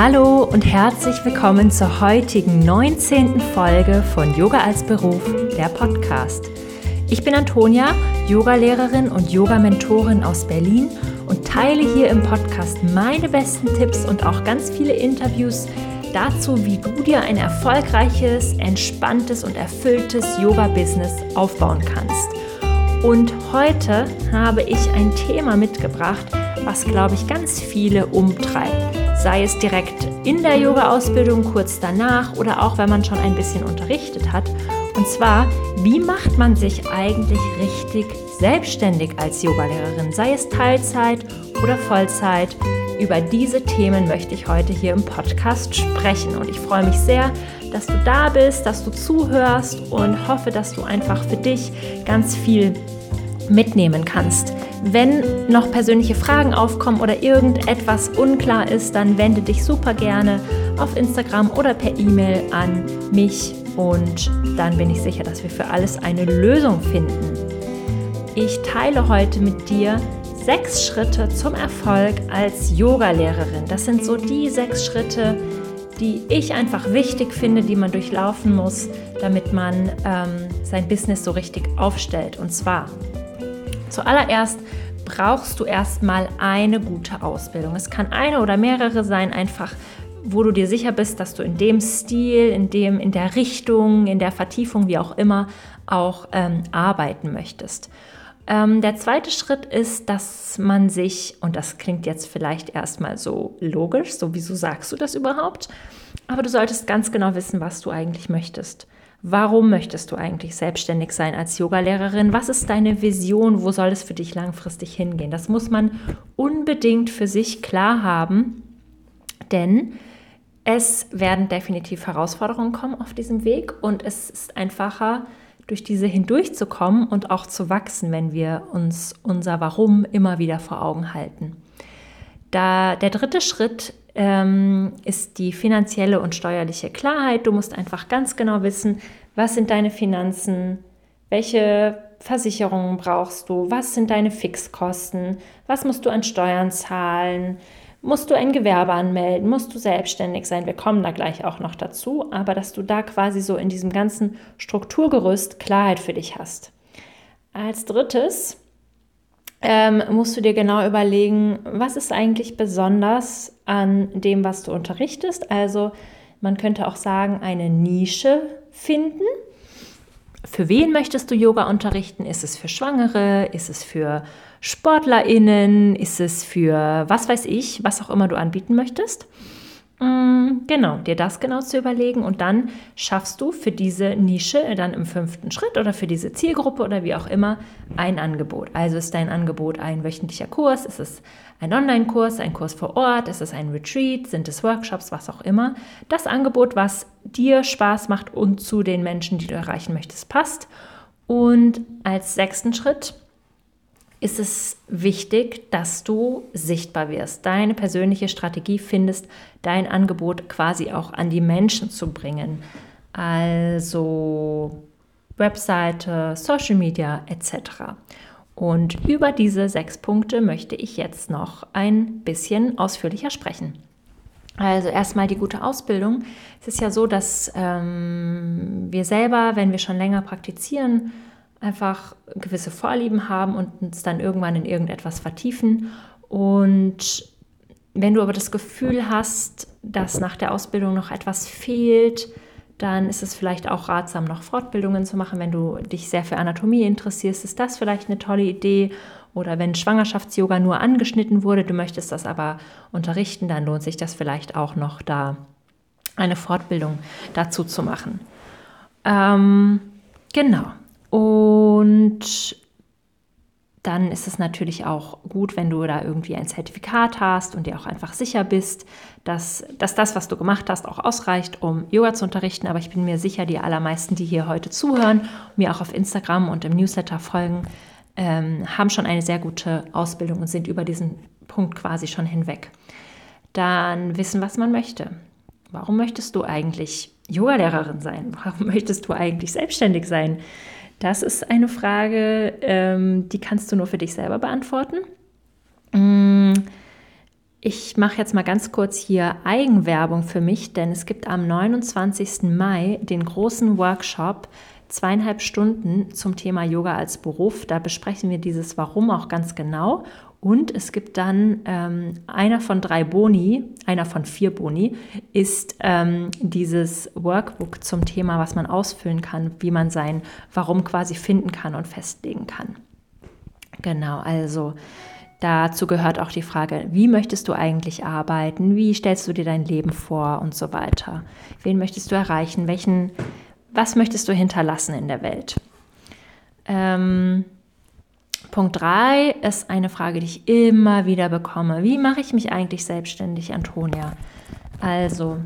Hallo und herzlich willkommen zur heutigen 19. Folge von Yoga als Beruf, der Podcast. Ich bin Antonia, Yogalehrerin und Yoga-Mentorin aus Berlin und teile hier im Podcast meine besten Tipps und auch ganz viele Interviews dazu, wie du dir ein erfolgreiches, entspanntes und erfülltes Yoga-Business aufbauen kannst. Und heute habe ich ein Thema mitgebracht, was, glaube ich, ganz viele umtreibt. Sei es direkt in der Yoga-Ausbildung, kurz danach oder auch wenn man schon ein bisschen unterrichtet hat. Und zwar, wie macht man sich eigentlich richtig selbstständig als Yogalehrerin, sei es Teilzeit oder Vollzeit? Über diese Themen möchte ich heute hier im Podcast sprechen und ich freue mich sehr, dass du da bist, dass du zuhörst und hoffe, dass du einfach für dich ganz viel mitnehmen kannst. Wenn noch persönliche Fragen aufkommen oder irgendetwas unklar ist, dann wende dich super gerne auf Instagram oder per E-Mail an mich und dann bin ich sicher, dass wir für alles eine Lösung finden. Ich teile heute mit dir sechs Schritte zum Erfolg als Yogalehrerin. Das sind so die sechs Schritte, die ich einfach wichtig finde, die man durchlaufen muss, damit man ähm, sein Business so richtig aufstellt. Und zwar zuallererst brauchst du erstmal eine gute Ausbildung. Es kann eine oder mehrere sein, einfach wo du dir sicher bist, dass du in dem Stil, in dem, in der Richtung, in der Vertiefung, wie auch immer, auch ähm, arbeiten möchtest. Ähm, der zweite Schritt ist, dass man sich, und das klingt jetzt vielleicht erstmal so logisch, so wieso sagst du das überhaupt? Aber du solltest ganz genau wissen, was du eigentlich möchtest. Warum möchtest du eigentlich selbstständig sein als Yogalehrerin? Was ist deine Vision? Wo soll es für dich langfristig hingehen? Das muss man unbedingt für sich klar haben, denn es werden definitiv Herausforderungen kommen auf diesem Weg und es ist einfacher, durch diese hindurchzukommen und auch zu wachsen, wenn wir uns unser Warum immer wieder vor Augen halten. Da, der dritte Schritt ähm, ist die finanzielle und steuerliche Klarheit. Du musst einfach ganz genau wissen, was sind deine Finanzen, welche Versicherungen brauchst du, was sind deine Fixkosten, was musst du an Steuern zahlen, musst du ein Gewerbe anmelden, musst du selbstständig sein. Wir kommen da gleich auch noch dazu, aber dass du da quasi so in diesem ganzen Strukturgerüst Klarheit für dich hast. Als drittes ähm, musst du dir genau überlegen, was ist eigentlich besonders an dem, was du unterrichtest. Also man könnte auch sagen, eine Nische finden. Für wen möchtest du Yoga unterrichten? Ist es für Schwangere? Ist es für SportlerInnen? Ist es für was weiß ich, was auch immer du anbieten möchtest? Mm, genau, dir das genau zu überlegen und dann schaffst du für diese Nische dann im fünften Schritt oder für diese Zielgruppe oder wie auch immer ein Angebot. Also ist dein Angebot ein wöchentlicher Kurs, ist es ein Online-Kurs, ein Kurs vor Ort, ist es ein Retreat, sind es Workshops, was auch immer. Das Angebot, was dir Spaß macht und zu den Menschen, die du erreichen möchtest, passt. Und als sechsten Schritt ist es wichtig, dass du sichtbar wirst, deine persönliche Strategie findest, dein Angebot quasi auch an die Menschen zu bringen. Also Webseite, Social Media etc. Und über diese sechs Punkte möchte ich jetzt noch ein bisschen ausführlicher sprechen. Also erstmal die gute Ausbildung. Es ist ja so, dass ähm, wir selber, wenn wir schon länger praktizieren, einfach gewisse Vorlieben haben und uns dann irgendwann in irgendetwas vertiefen. Und wenn du aber das Gefühl hast, dass nach der Ausbildung noch etwas fehlt, dann ist es vielleicht auch ratsam, noch Fortbildungen zu machen. Wenn du dich sehr für Anatomie interessierst, ist das vielleicht eine tolle Idee. Oder wenn Schwangerschafts-Yoga nur angeschnitten wurde, du möchtest das aber unterrichten, dann lohnt sich das vielleicht auch noch, da eine Fortbildung dazu zu machen. Ähm, genau. Und dann ist es natürlich auch gut, wenn du da irgendwie ein Zertifikat hast und dir auch einfach sicher bist, dass, dass das, was du gemacht hast, auch ausreicht, um Yoga zu unterrichten. Aber ich bin mir sicher, die allermeisten, die hier heute zuhören, mir auch auf Instagram und im Newsletter folgen, ähm, haben schon eine sehr gute Ausbildung und sind über diesen Punkt quasi schon hinweg. Dann wissen, was man möchte. Warum möchtest du eigentlich Yogalehrerin sein? Warum möchtest du eigentlich selbstständig sein? Das ist eine Frage, ähm, die kannst du nur für dich selber beantworten. Mm, Ich mache jetzt mal ganz kurz hier Eigenwerbung für mich, denn es gibt am 29. Mai den großen Workshop, zweieinhalb Stunden zum Thema Yoga als Beruf. Da besprechen wir dieses Warum auch ganz genau. Und es gibt dann ähm, einer von drei Boni, einer von vier Boni, ist ähm, dieses Workbook zum Thema, was man ausfüllen kann, wie man sein Warum quasi finden kann und festlegen kann. Genau, also Dazu gehört auch die Frage, wie möchtest du eigentlich arbeiten? Wie stellst du dir dein Leben vor und so weiter? Wen möchtest du erreichen? Welchen, was möchtest du hinterlassen in der Welt? Ähm, Punkt 3 ist eine Frage, die ich immer wieder bekomme. Wie mache ich mich eigentlich selbstständig, Antonia? Also,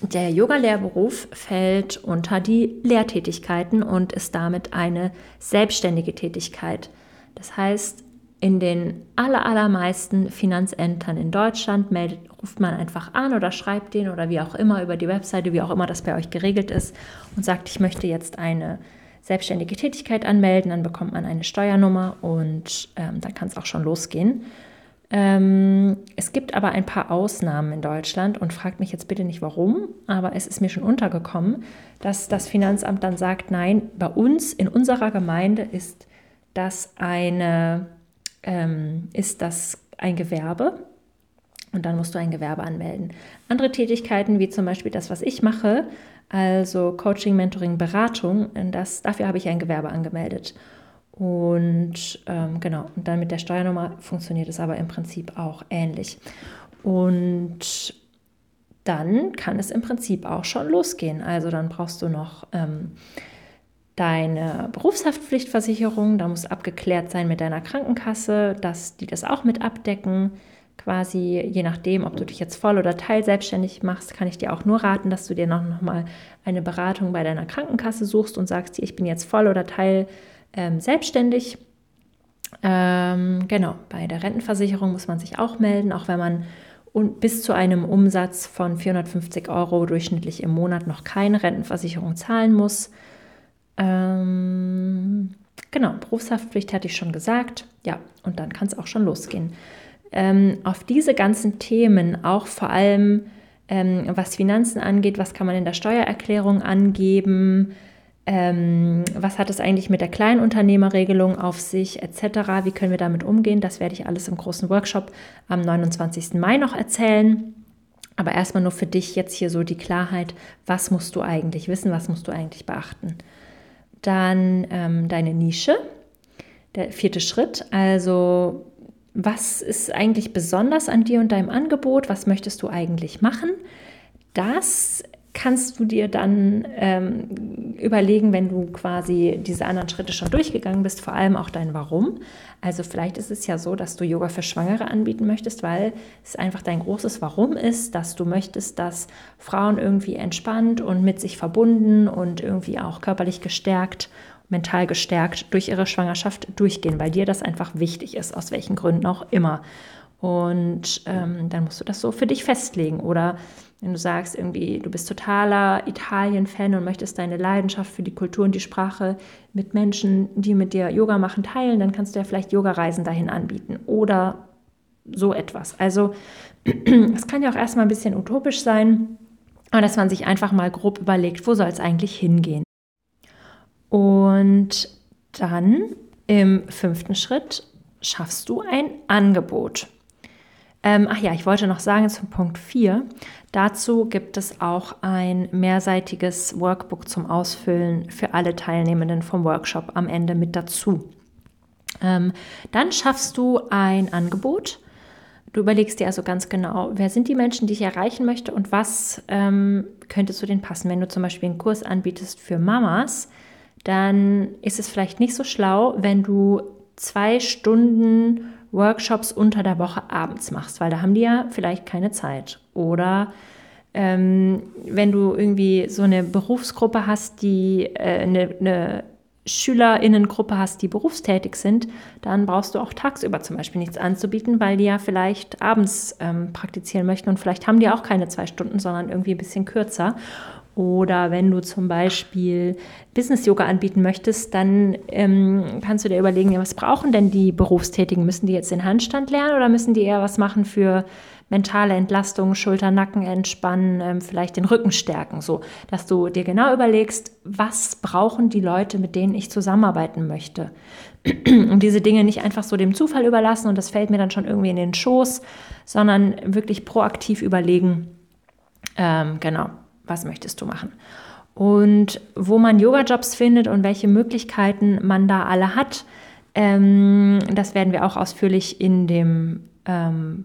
der Yoga-Lehrberuf fällt unter die Lehrtätigkeiten und ist damit eine selbstständige Tätigkeit. Das heißt, in den allermeisten Finanzämtern in Deutschland meldet, ruft man einfach an oder schreibt den oder wie auch immer über die Webseite, wie auch immer das bei euch geregelt ist und sagt, ich möchte jetzt eine selbstständige Tätigkeit anmelden, dann bekommt man eine Steuernummer und ähm, dann kann es auch schon losgehen. Ähm, es gibt aber ein paar Ausnahmen in Deutschland und fragt mich jetzt bitte nicht warum, aber es ist mir schon untergekommen, dass das Finanzamt dann sagt, nein, bei uns in unserer Gemeinde ist das eine ähm, ist das ein Gewerbe und dann musst du ein Gewerbe anmelden. Andere Tätigkeiten, wie zum Beispiel das, was ich mache, also Coaching, Mentoring, Beratung, das, dafür habe ich ein Gewerbe angemeldet. Und ähm, genau, und dann mit der Steuernummer funktioniert es aber im Prinzip auch ähnlich. Und dann kann es im Prinzip auch schon losgehen. Also dann brauchst du noch ähm, deine Berufshaftpflichtversicherung, da muss abgeklärt sein mit deiner Krankenkasse, dass die das auch mit abdecken. Quasi je nachdem, ob du dich jetzt voll oder teil selbstständig machst, kann ich dir auch nur raten, dass du dir noch, noch mal eine Beratung bei deiner Krankenkasse suchst und sagst, ich bin jetzt voll oder teil ähm, selbstständig. Ähm, genau, bei der Rentenversicherung muss man sich auch melden, auch wenn man und bis zu einem Umsatz von 450 Euro durchschnittlich im Monat noch keine Rentenversicherung zahlen muss. Ähm, genau, Berufshaftpflicht hatte ich schon gesagt. Ja, und dann kann es auch schon losgehen. Ähm, auf diese ganzen Themen, auch vor allem ähm, was Finanzen angeht, was kann man in der Steuererklärung angeben, ähm, was hat es eigentlich mit der Kleinunternehmerregelung auf sich, etc., wie können wir damit umgehen, das werde ich alles im großen Workshop am 29. Mai noch erzählen. Aber erstmal nur für dich jetzt hier so die Klarheit, was musst du eigentlich wissen, was musst du eigentlich beachten. Dann ähm, deine Nische, der vierte Schritt. Also was ist eigentlich besonders an dir und deinem Angebot? Was möchtest du eigentlich machen? Das kannst du dir dann ähm, überlegen, wenn du quasi diese anderen Schritte schon durchgegangen bist, vor allem auch dein Warum. Also vielleicht ist es ja so, dass du Yoga für Schwangere anbieten möchtest, weil es einfach dein großes Warum ist, dass du möchtest, dass Frauen irgendwie entspannt und mit sich verbunden und irgendwie auch körperlich gestärkt, mental gestärkt durch ihre Schwangerschaft durchgehen, weil dir das einfach wichtig ist, aus welchen Gründen auch immer. Und ähm, dann musst du das so für dich festlegen. Oder wenn du sagst, irgendwie, du bist totaler Italien-Fan und möchtest deine Leidenschaft für die Kultur und die Sprache mit Menschen, die mit dir Yoga machen, teilen, dann kannst du ja vielleicht Yoga-Reisen dahin anbieten oder so etwas. Also es kann ja auch erstmal ein bisschen utopisch sein, aber dass man sich einfach mal grob überlegt, wo soll es eigentlich hingehen. Und dann im fünften Schritt schaffst du ein Angebot. Ähm, ach ja, ich wollte noch sagen zum Punkt 4. Dazu gibt es auch ein mehrseitiges Workbook zum Ausfüllen für alle Teilnehmenden vom Workshop am Ende mit dazu. Ähm, dann schaffst du ein Angebot. Du überlegst dir also ganz genau, wer sind die Menschen, die ich erreichen möchte und was ähm, könnte zu denen passen. Wenn du zum Beispiel einen Kurs anbietest für Mamas, dann ist es vielleicht nicht so schlau, wenn du zwei Stunden Workshops unter der Woche abends machst, weil da haben die ja vielleicht keine Zeit. Oder ähm, wenn du irgendwie so eine Berufsgruppe hast, die äh, eine, eine SchülerInnengruppe hast, die berufstätig sind, dann brauchst du auch tagsüber zum Beispiel nichts anzubieten, weil die ja vielleicht abends ähm, praktizieren möchten und vielleicht haben die auch keine zwei Stunden, sondern irgendwie ein bisschen kürzer. Oder wenn du zum Beispiel Business-Yoga anbieten möchtest, dann ähm, kannst du dir überlegen, was brauchen denn die Berufstätigen? Müssen die jetzt den Handstand lernen oder müssen die eher was machen für mentale Entlastung, Schulter, Nacken entspannen, ähm, vielleicht den Rücken stärken, so dass du dir genau überlegst, was brauchen die Leute, mit denen ich zusammenarbeiten möchte. und diese Dinge nicht einfach so dem Zufall überlassen und das fällt mir dann schon irgendwie in den Schoß, sondern wirklich proaktiv überlegen, ähm, genau, was möchtest du machen. Und wo man Yoga-Jobs findet und welche Möglichkeiten man da alle hat, ähm, das werden wir auch ausführlich in dem ähm,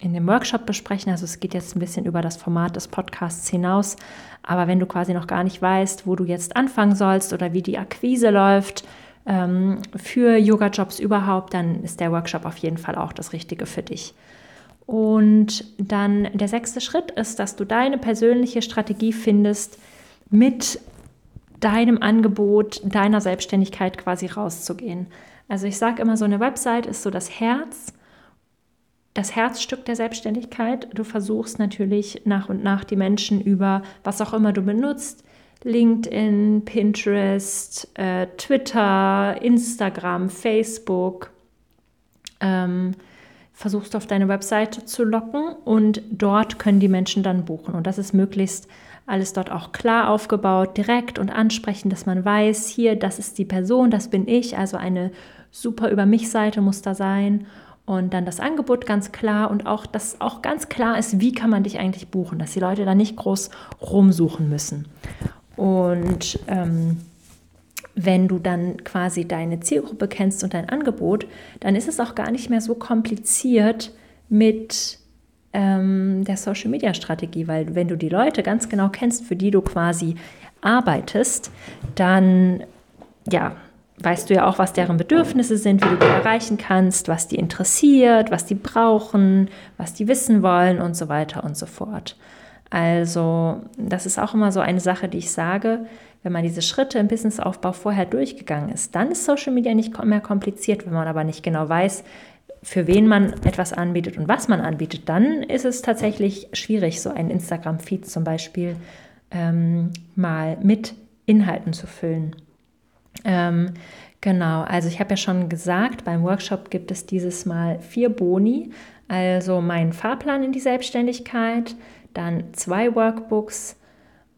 in dem Workshop besprechen. Also es geht jetzt ein bisschen über das Format des Podcasts hinaus. Aber wenn du quasi noch gar nicht weißt, wo du jetzt anfangen sollst oder wie die Akquise läuft ähm, für Yoga-Jobs überhaupt, dann ist der Workshop auf jeden Fall auch das Richtige für dich. Und dann der sechste Schritt ist, dass du deine persönliche Strategie findest, mit deinem Angebot, deiner Selbstständigkeit quasi rauszugehen. Also ich sage immer, so eine Website ist so das Herz das Herzstück der Selbstständigkeit. Du versuchst natürlich nach und nach die Menschen über was auch immer du benutzt, LinkedIn, Pinterest, äh, Twitter, Instagram, Facebook, ähm, versuchst auf deine Webseite zu locken und dort können die Menschen dann buchen. Und das ist möglichst alles dort auch klar aufgebaut, direkt und ansprechend, dass man weiß, hier, das ist die Person, das bin ich, also eine super über mich Seite muss da sein und dann das Angebot ganz klar und auch, dass auch ganz klar ist, wie kann man dich eigentlich buchen, dass die Leute da nicht groß rumsuchen müssen. Und ähm, wenn du dann quasi deine Zielgruppe kennst und dein Angebot, dann ist es auch gar nicht mehr so kompliziert mit ähm, der Social-Media-Strategie, weil wenn du die Leute ganz genau kennst, für die du quasi arbeitest, dann ja, weißt du ja auch, was deren Bedürfnisse sind, wie du die erreichen kannst, was die interessiert, was die brauchen, was die wissen wollen und so weiter und so fort. Also das ist auch immer so eine Sache, die ich sage, wenn man diese Schritte im Businessaufbau vorher durchgegangen ist, dann ist Social Media nicht mehr kompliziert. Wenn man aber nicht genau weiß, für wen man etwas anbietet und was man anbietet, dann ist es tatsächlich schwierig, so einen Instagram-Feed zum Beispiel ähm, mal mit Inhalten zu füllen. Ähm, genau, also ich habe ja schon gesagt, beim Workshop gibt es dieses Mal vier Boni, also meinen Fahrplan in die Selbstständigkeit, dann zwei Workbooks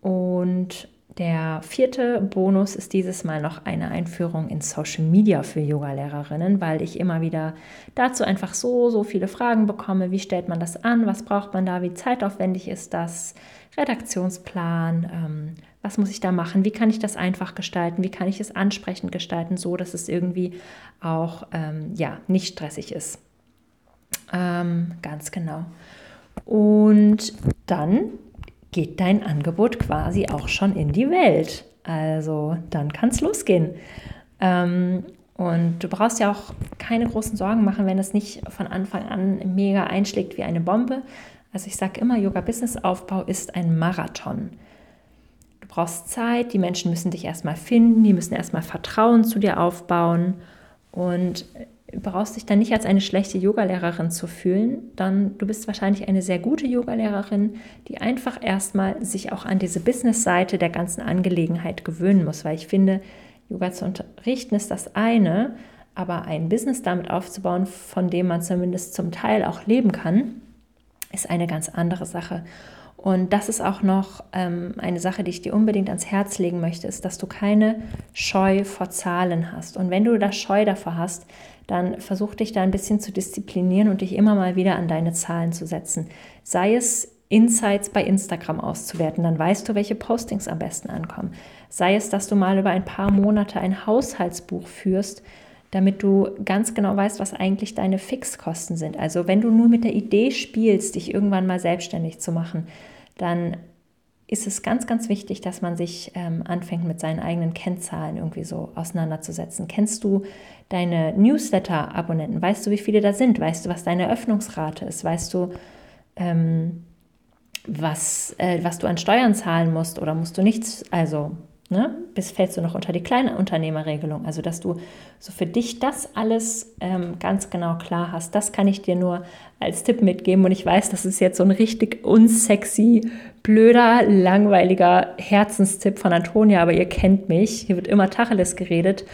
und der vierte Bonus ist dieses Mal noch eine Einführung in Social Media für Yoga-Lehrerinnen, weil ich immer wieder dazu einfach so, so viele Fragen bekomme. Wie stellt man das an? Was braucht man da? Wie zeitaufwendig ist das? Redaktionsplan? Ähm, was muss ich da machen? Wie kann ich das einfach gestalten? Wie kann ich es ansprechend gestalten, so dass es irgendwie auch ähm, ja, nicht stressig ist? Ähm, ganz genau. Und dann geht dein Angebot quasi auch schon in die Welt. Also dann kann es losgehen. Ähm, und du brauchst ja auch keine großen Sorgen machen, wenn es nicht von Anfang an mega einschlägt wie eine Bombe. Also ich sage immer, Yoga-Business-Aufbau ist ein Marathon. Du brauchst Zeit, die Menschen müssen dich erstmal finden, die müssen erstmal Vertrauen zu dir aufbauen. Und brauchst dich dann nicht als eine schlechte Yogalehrerin zu fühlen, dann du bist wahrscheinlich eine sehr gute Yogalehrerin, die einfach erstmal sich auch an diese Business-Seite der ganzen Angelegenheit gewöhnen muss, weil ich finde, Yoga zu unterrichten ist das eine, aber ein Business damit aufzubauen, von dem man zumindest zum Teil auch leben kann, ist eine ganz andere Sache. Und das ist auch noch ähm, eine Sache, die ich dir unbedingt ans Herz legen möchte, ist, dass du keine Scheu vor Zahlen hast. Und wenn du da Scheu davor hast, dann versuch dich da ein bisschen zu disziplinieren und dich immer mal wieder an deine Zahlen zu setzen. Sei es Insights bei Instagram auszuwerten, dann weißt du, welche Postings am besten ankommen. Sei es, dass du mal über ein paar Monate ein Haushaltsbuch führst, damit du ganz genau weißt, was eigentlich deine Fixkosten sind. Also wenn du nur mit der Idee spielst, dich irgendwann mal selbstständig zu machen, dann ist es ganz, ganz wichtig, dass man sich ähm, anfängt, mit seinen eigenen Kennzahlen irgendwie so auseinanderzusetzen. Kennst du deine Newsletter-Abonnenten? Weißt du, wie viele da sind? Weißt du, was deine Öffnungsrate ist? Weißt du, ähm, was, äh, was du an Steuern zahlen musst oder musst du nichts? Also Ne? Bis fällst du noch unter die kleine Unternehmerregelung. Also, dass du so für dich das alles ähm, ganz genau klar hast. Das kann ich dir nur als Tipp mitgeben. Und ich weiß, das ist jetzt so ein richtig unsexy, blöder, langweiliger Herzenstipp von Antonia, aber ihr kennt mich. Hier wird immer Tacheles geredet.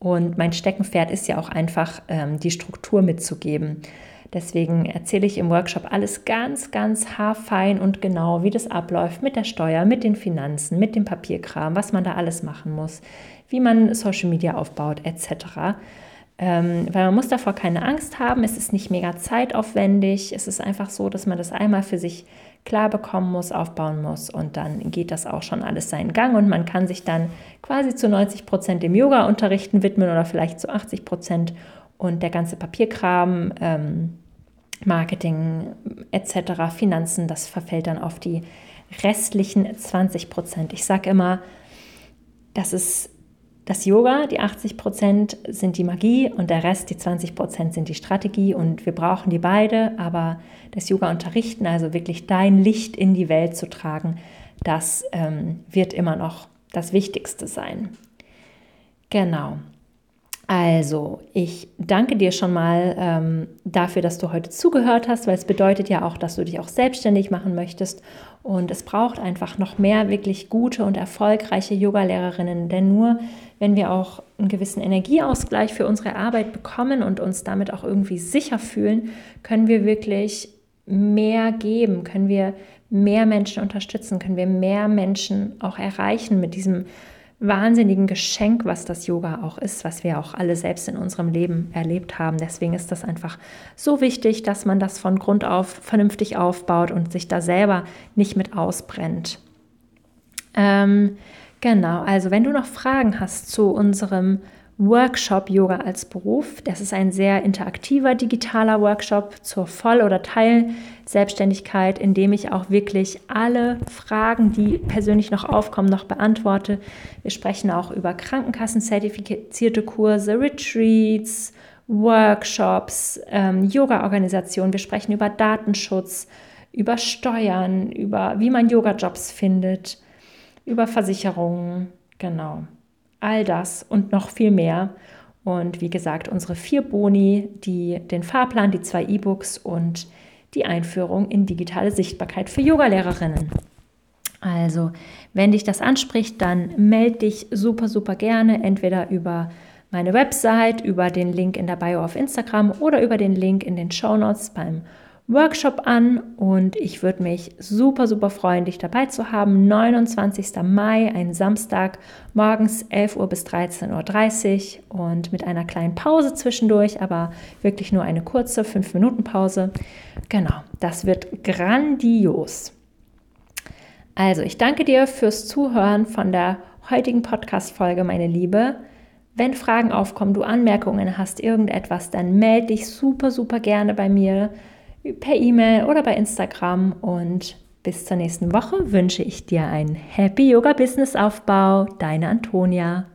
Und mein Steckenpferd ist ja auch einfach, ähm, die Struktur mitzugeben. Deswegen erzähle ich im Workshop alles ganz, ganz haarfein und genau, wie das abläuft mit der Steuer, mit den Finanzen, mit dem Papierkram, was man da alles machen muss, wie man Social Media aufbaut, etc. Ähm, weil man muss davor keine Angst haben, es ist nicht mega zeitaufwendig, es ist einfach so, dass man das einmal für sich klar bekommen muss, aufbauen muss und dann geht das auch schon alles seinen Gang und man kann sich dann quasi zu 90 Prozent dem Yoga-Unterrichten widmen oder vielleicht zu 80 Prozent und der ganze Papierkram, ähm, Marketing etc., Finanzen, das verfällt dann auf die restlichen 20 Prozent. Ich sage immer, das ist das Yoga, die 80 Prozent sind die Magie und der Rest, die 20 Prozent, sind die Strategie und wir brauchen die beide, aber das Yoga unterrichten, also wirklich dein Licht in die Welt zu tragen, das ähm, wird immer noch das Wichtigste sein. Genau. Also, ich danke dir schon mal ähm, dafür, dass du heute zugehört hast, weil es bedeutet ja auch, dass du dich auch selbstständig machen möchtest. Und es braucht einfach noch mehr wirklich gute und erfolgreiche Yogalehrerinnen, denn nur wenn wir auch einen gewissen Energieausgleich für unsere Arbeit bekommen und uns damit auch irgendwie sicher fühlen, können wir wirklich mehr geben, können wir mehr Menschen unterstützen, können wir mehr Menschen auch erreichen mit diesem wahnsinnigen Geschenk, was das Yoga auch ist, was wir auch alle selbst in unserem Leben erlebt haben. Deswegen ist das einfach so wichtig, dass man das von Grund auf vernünftig aufbaut und sich da selber nicht mit ausbrennt. Ähm, genau, also wenn du noch Fragen hast zu unserem Workshop Yoga als Beruf. Das ist ein sehr interaktiver digitaler Workshop zur Voll- oder Teilselbstständigkeit, in dem ich auch wirklich alle Fragen, die persönlich noch aufkommen, noch beantworte. Wir sprechen auch über Krankenkassenzertifizierte Kurse, Retreats, Workshops, ähm, Yoga-Organisationen. Wir sprechen über Datenschutz, über Steuern, über wie man Yoga-Jobs findet, über Versicherungen. Genau all das und noch viel mehr. Und wie gesagt, unsere vier Boni, die, den Fahrplan, die zwei E-Books und die Einführung in digitale Sichtbarkeit für Yogalehrerinnen. Also, wenn dich das anspricht, dann melde dich super, super gerne, entweder über meine Website, über den Link in der Bio auf Instagram oder über den Link in den Show Notes beim Workshop an und ich würde mich super, super freuen, dich dabei zu haben. 29. Mai, ein Samstag, morgens 11 Uhr bis 13.30 Uhr und mit einer kleinen Pause zwischendurch, aber wirklich nur eine kurze 5-Minuten-Pause. Genau, das wird grandios. Also, ich danke dir fürs Zuhören von der heutigen Podcast-Folge, meine Liebe. Wenn Fragen aufkommen, du Anmerkungen hast, irgendetwas, dann melde dich super, super gerne bei mir per E-Mail oder bei Instagram. Und bis zur nächsten Woche wünsche ich dir einen Happy Yoga Business Aufbau. Deine Antonia.